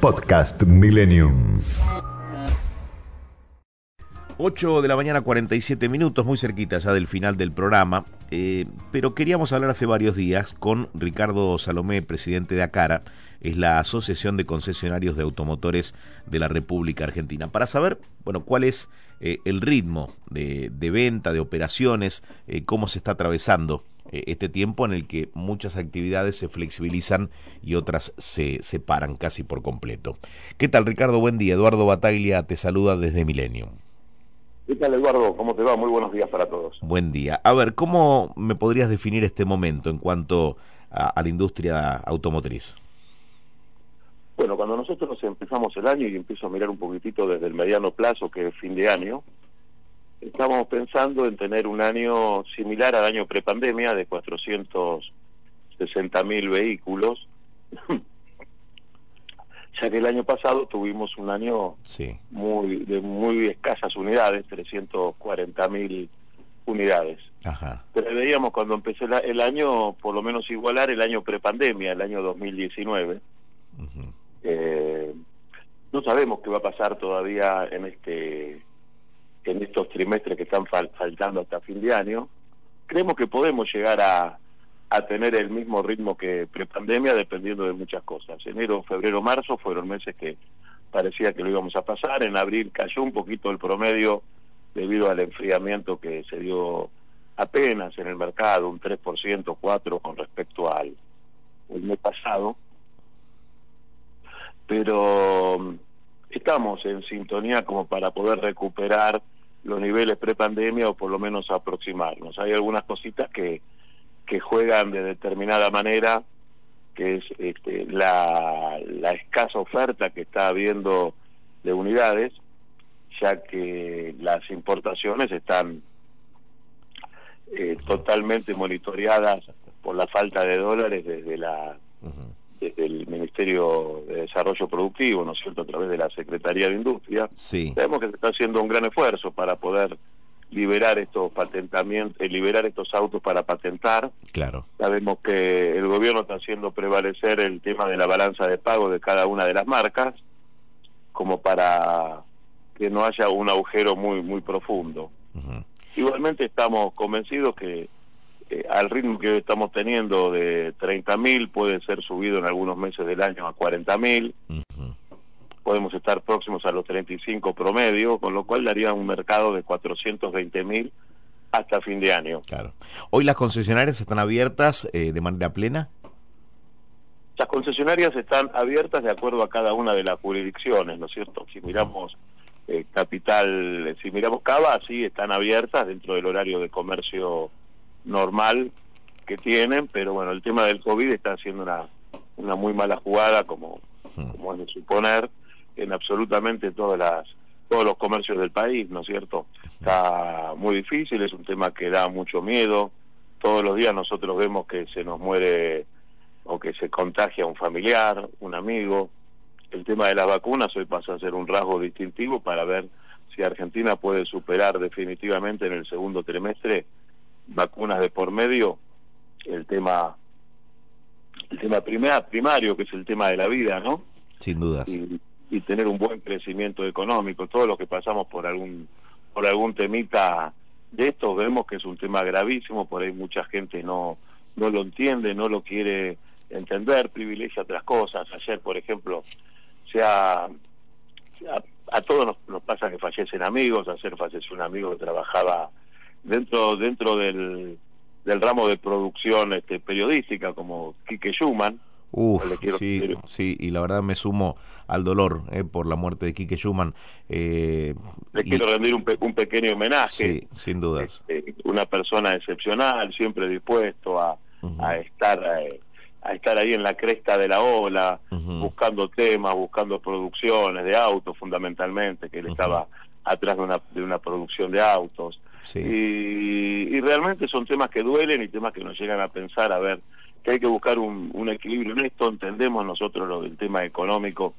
Podcast Millennium. 8 de la mañana 47 minutos, muy cerquita ya del final del programa, eh, pero queríamos hablar hace varios días con Ricardo Salomé, presidente de ACARA, es la Asociación de Concesionarios de Automotores de la República Argentina, para saber, bueno, cuál es eh, el ritmo de, venta, de operaciones, eh, cómo se está atravesando este tiempo en el que muchas actividades se flexibilizan y otras se separan casi por completo. ¿Qué tal, Ricardo? Buen día. Eduardo Bataglia te saluda desde Milenio. ¿Qué tal, Eduardo? ¿Cómo te va? Muy buenos días para todos. Buen día. A ver, ¿cómo me podrías definir este momento en cuanto a, la industria automotriz? Bueno, cuando nosotros empezamos el año y empiezo a mirar un poquitito desde el mediano plazo, que es fin de año, estamos pensando en tener un año similar al año prepandemia de 460 mil vehículos. ya que el año pasado tuvimos un año muy de muy escasas unidades, 340 mil unidades. Pero veíamos cuando empezó el, año, por lo menos igualar el año prepandemia, el año 2019. eh, no sabemos qué va a pasar todavía en este en estos trimestres que están faltando hasta fin de año. Creemos que podemos llegar a, a tener el mismo ritmo que prepandemia dependiendo de muchas cosas. Enero, febrero, marzo fueron meses que parecía que lo íbamos a pasar. En abril cayó un poquito el promedio debido al enfriamiento que se dio apenas en el mercado, un 3%, 4% con respecto al mes pasado. Pero mm, estamos en sintonía como para poder recuperar los niveles prepandemia o por lo menos aproximarnos. Hay algunas cositas que que juegan de determinada manera, que es este, la, la escasa oferta que está habiendo de unidades, ya que las importaciones están eh, totalmente monitoreadas por la falta de dólares desde la Ministerio de Desarrollo Productivo, ¿no es cierto?, a través de la Secretaría de Industria. Sí. Sabemos que se está haciendo un gran esfuerzo para poder liberar estos patentamientos, eh, liberar estos autos para patentar. Claro. Sabemos que el gobierno está haciendo prevalecer el tema de la balanza de pago de cada una de las marcas, como para que no haya un agujero muy muy profundo. Igualmente estamos convencidos que eh, al ritmo que estamos teniendo de 30.000 puede ser subido en algunos meses del año a 40.000 mil podemos estar próximos a los 35 promedio, con lo cual daría un mercado de 420 mil hasta fin de año. Claro. ¿Hoy las concesionarias están abiertas eh, de manera plena? Las concesionarias están abiertas de acuerdo a cada una de las jurisdicciones, ¿no es cierto? Si miramos eh, Capital, si miramos Cava, sí están abiertas dentro del horario de comercio normal que tienen, pero bueno, el tema del COVID está haciendo una, una muy mala jugada, como, como es de suponer, en absolutamente todas las todos los comercios del país, ¿no es cierto? Está muy difícil, es un tema que da mucho miedo. Todos los días nosotros vemos que se nos muere o que se contagia un familiar, un amigo. El tema de las vacunas hoy pasa a ser un rasgo distintivo para ver si Argentina puede superar definitivamente en el segundo trimestre vacunas de por medio el tema el tema primario que es el tema de la vida, ¿no? Sin duda y tener un buen crecimiento económico. Todos los que pasamos por algún por algún temita de esto vemos que es un tema gravísimo, por ahí mucha gente no no lo entiende, no lo quiere entender, privilegia otras cosas. Ayer, por ejemplo, sea a, todos nos, nos, pasa que fallecen amigos, ayer falleció un amigo que trabajaba dentro dentro del del ramo de producción este, periodística como Quique Schumann Uf, sí, sí, y la verdad me sumo al dolor eh, por la muerte de Quique Schumann. Eh, Le quiero rendir un, un, pequeño homenaje. Sí, sin dudas. Este, una persona excepcional, siempre dispuesto a, a estar, eh, a estar ahí en la cresta de la ola, buscando temas, buscando producciones de autos fundamentalmente, que él estaba atrás de una, de una producción de autos. Y, realmente son temas que duelen y temas que nos llegan a pensar, a ver, que hay que buscar un, un equilibrio en esto, entendemos nosotros lo del tema económico,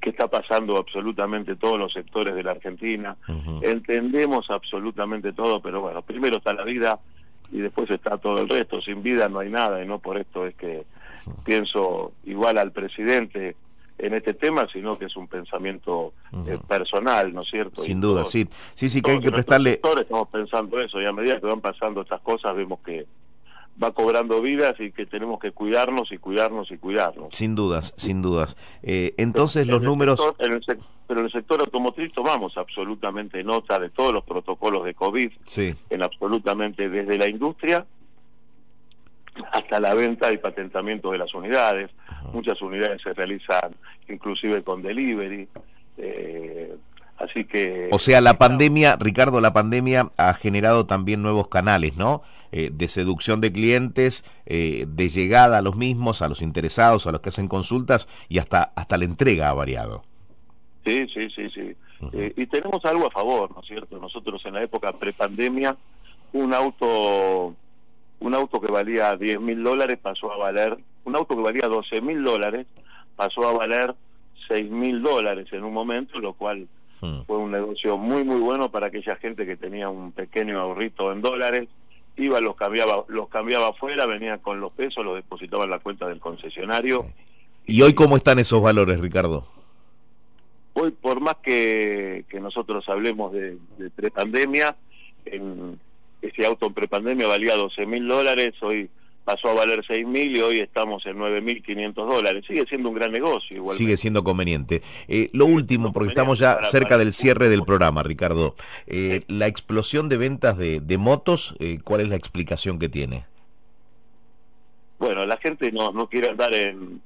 que está pasando absolutamente todos los sectores de la Argentina, entendemos absolutamente todo, pero bueno, primero está la vida y después está todo el resto, sin vida no hay nada y no por esto es que pienso igual al presidente en este tema, sino que es un pensamiento eh, personal, ¿no es cierto? Sin duda, sí. Sí, sí, que hay que prestarle... Estamos pensando eso y a medida que van pasando estas cosas vemos que va cobrando vidas y que tenemos que cuidarnos y cuidarnos y cuidarnos. Sin dudas, sin dudas. Eh, entonces los números... en el pero en el sector automotriz tomamos absolutamente nota de todos los protocolos de COVID, sí. en absolutamente desde la industria hasta la venta y patentamiento de las unidades. Muchas unidades se realizan inclusive con delivery. Eh, así que... O sea, la pandemia, Ricardo, la pandemia ha generado también nuevos canales, ¿no? Eh, de seducción de clientes, eh, de llegada a los mismos, a los interesados, a los que hacen consultas y hasta, hasta la entrega ha variado. Sí, sí, sí, sí. Eh, y tenemos algo a favor, ¿no es cierto? Nosotros en la época prepandemia, un auto un auto que valía 10 mil dólares pasó a valer, un auto que valía 12 mil dólares pasó a valer 6 mil dólares en un momento, lo cual hmm. fue un negocio muy, muy bueno para aquella gente que tenía un pequeño ahorrito en dólares iba, los cambiaba, los cambiaba afuera, venía con los pesos, los depositaba en la cuenta del concesionario. ¿Y hoy cómo están esos valores, Ricardo? Hoy, por más que, que nosotros hablemos de, de prepandemia, en, ese auto en prepandemia valía 12 mil dólares, hoy pasó a valer 6 mil y hoy estamos en 9 mil 500 dólares. Sigue siendo un gran negocio. Igualmente. Sigue siendo conveniente. Eh, lo último, porque estamos ya cerca del cierre del programa, Ricardo. Eh, la explosión de ventas de, de motos, eh, ¿cuál es la explicación que tiene? Bueno, la gente no, no quiere andar en,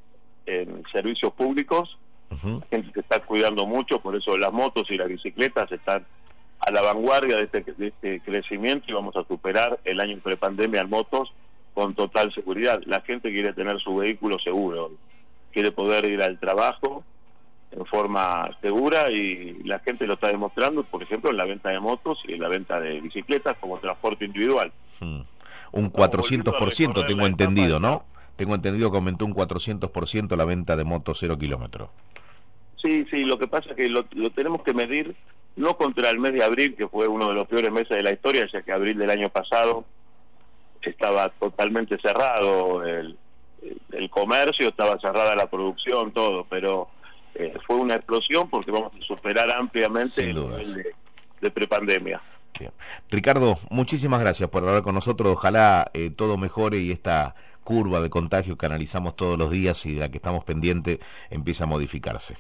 en servicios públicos. La gente se está cuidando mucho, por eso las motos y las bicicletas están a la vanguardia de este, de este crecimiento y vamos a superar el año prepandemia en motos con total seguridad. La gente quiere tener su vehículo seguro, quiere poder ir al trabajo en forma segura y la gente lo está demostrando, por ejemplo, en la venta de motos y en la venta de bicicletas como transporte individual. Hmm. Un 400% tengo entendido, ¿no? Tengo entendido que aumentó un 400% la venta de motos cero kilómetros. Sí, sí, lo que pasa es que lo, lo, tenemos que medir no contra el mes de abril, que fue uno de los peores meses de la historia, ya que abril del año pasado estaba totalmente cerrado el, el comercio, estaba cerrada la producción, todo, pero eh, fue una explosión porque vamos a superar ampliamente el nivel de, prepandemia. Ricardo, muchísimas gracias por hablar con nosotros. Ojalá eh, todo mejore y esta curva de contagio que analizamos todos los días y de la que estamos pendientes empiece a modificarse.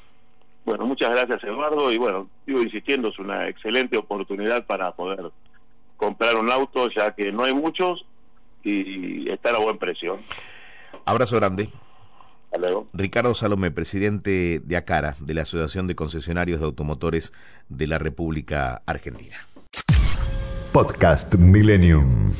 Bueno, muchas gracias Eduardo y bueno, sigo insistiendo, es una excelente oportunidad para poder comprar un auto ya que no hay muchos y estar a buen precio. Abrazo grande. Hasta luego. Ricardo Salomé, presidente de ACARA, de la Asociación de Concesionarios de Automotores de la República Argentina. Podcast Millennium.